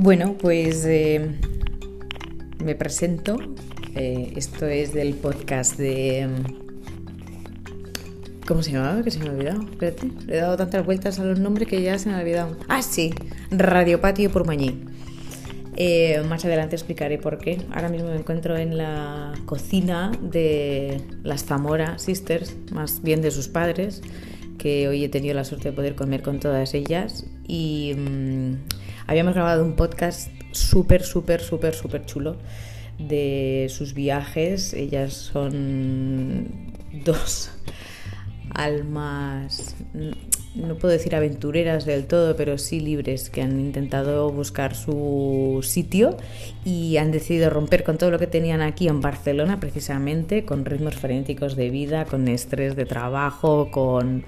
Bueno, pues eh, me presento. Eh, esto es del podcast de. ¿Cómo se llamaba? Que se me ha olvidado. Espérate. Le he dado tantas vueltas a los nombres que ya se me ha olvidado. Ah, sí. Radio Patio por Mañí. Eh, más adelante explicaré por qué. Ahora mismo me encuentro en la cocina de las Zamora Sisters, más bien de sus padres, que hoy he tenido la suerte de poder comer con todas ellas. Y mm, Habíamos grabado un podcast súper, súper, súper, súper chulo de sus viajes. Ellas son dos almas, no puedo decir aventureras del todo, pero sí libres, que han intentado buscar su sitio y han decidido romper con todo lo que tenían aquí en Barcelona, precisamente, con ritmos frenéticos de vida, con estrés de trabajo, con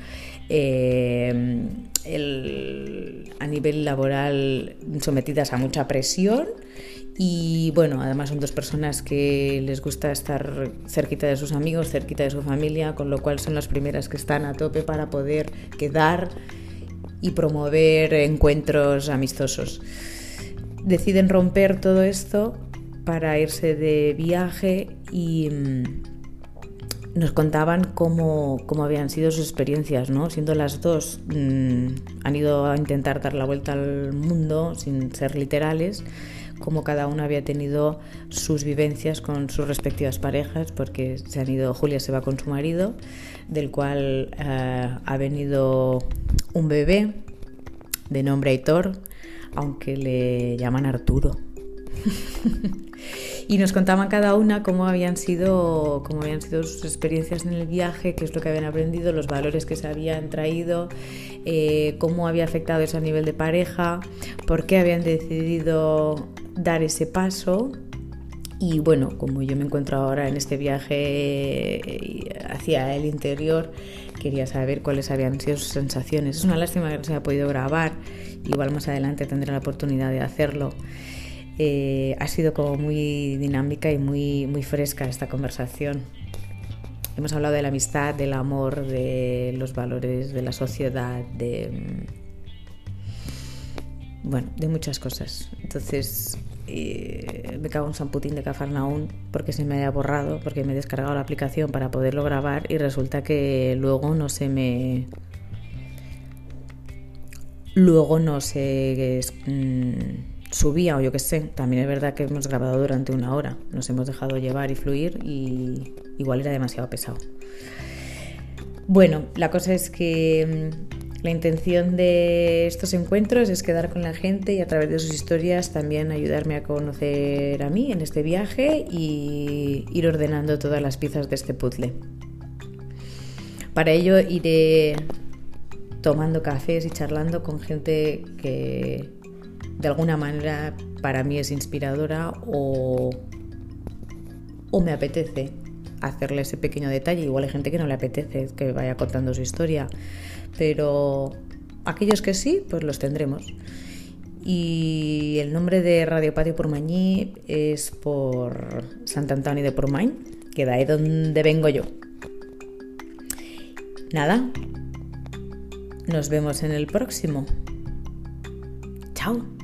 eh, a nivel laboral sometidas a mucha presión y bueno, además son dos personas que les gusta estar cerquita de sus amigos, cerquita de su familia, con lo cual son las primeras que están a tope para poder quedar y promover encuentros amistosos. Deciden romper todo esto para irse de viaje y mm, nos contaban cómo, habían sido sus experiencias, ¿no? Siendo las dos, mm, han ido a intentar dar la vuelta al mundo sin ser literales, cómo cada una había tenido sus vivencias con sus respectivas parejas, porque se han ido, Julia se va con su marido, del cual eh, ha venido un bebé de nombre Aitor, aunque le llaman Arturo. y nos contaban cada una cómo habían sido cómo habían sido sus experiencias en el viaje, qué es lo que habían aprendido, los valores que se habían traído, eh, cómo había afectado eso a nivel de pareja, por qué habían decidido dar ese paso. Y bueno, como yo me encuentro ahora en este viaje eh, hacia el interior, quería saber cuáles habían sido sus sensaciones. Es una lástima que no se haya podido grabar, igual más adelante tendré la oportunidad de hacerlo. Eh, ha sido como muy dinámica y muy, muy fresca esta conversación. Hemos hablado de la amistad, del amor, de los valores, de la sociedad, de... Mm, bueno, de muchas cosas. Entonces, eh, me cago en San Putín de Cafarnaún porque se me haya borrado, porque me he descargado la aplicación para poderlo grabar y resulta que luego no se me... Luego no se... Mm, subía o yo qué sé. También es verdad que hemos grabado durante una hora. Nos hemos dejado llevar y fluir y igual era demasiado pesado. Bueno, la cosa es que mm, la intención de estos encuentros es quedar con la gente y a través de sus historias también ayudarme a conocer a mí en este viaje y ir ordenando todas las piezas de este puzzle. Para ello iré tomando cafés y charlando con gente que de alguna manera para mí es inspiradora o, me apetece hacerle ese pequeño detalle. Igual hay gente que no le apetece que vaya contando su historia, pero aquellos que sí, pues los tendremos. Y el nombre de Radio Patio Pormañí es por Sant Antoni de Pormañ, que de ahí donde vengo yo. Nada, nos vemos en el próximo. Chao.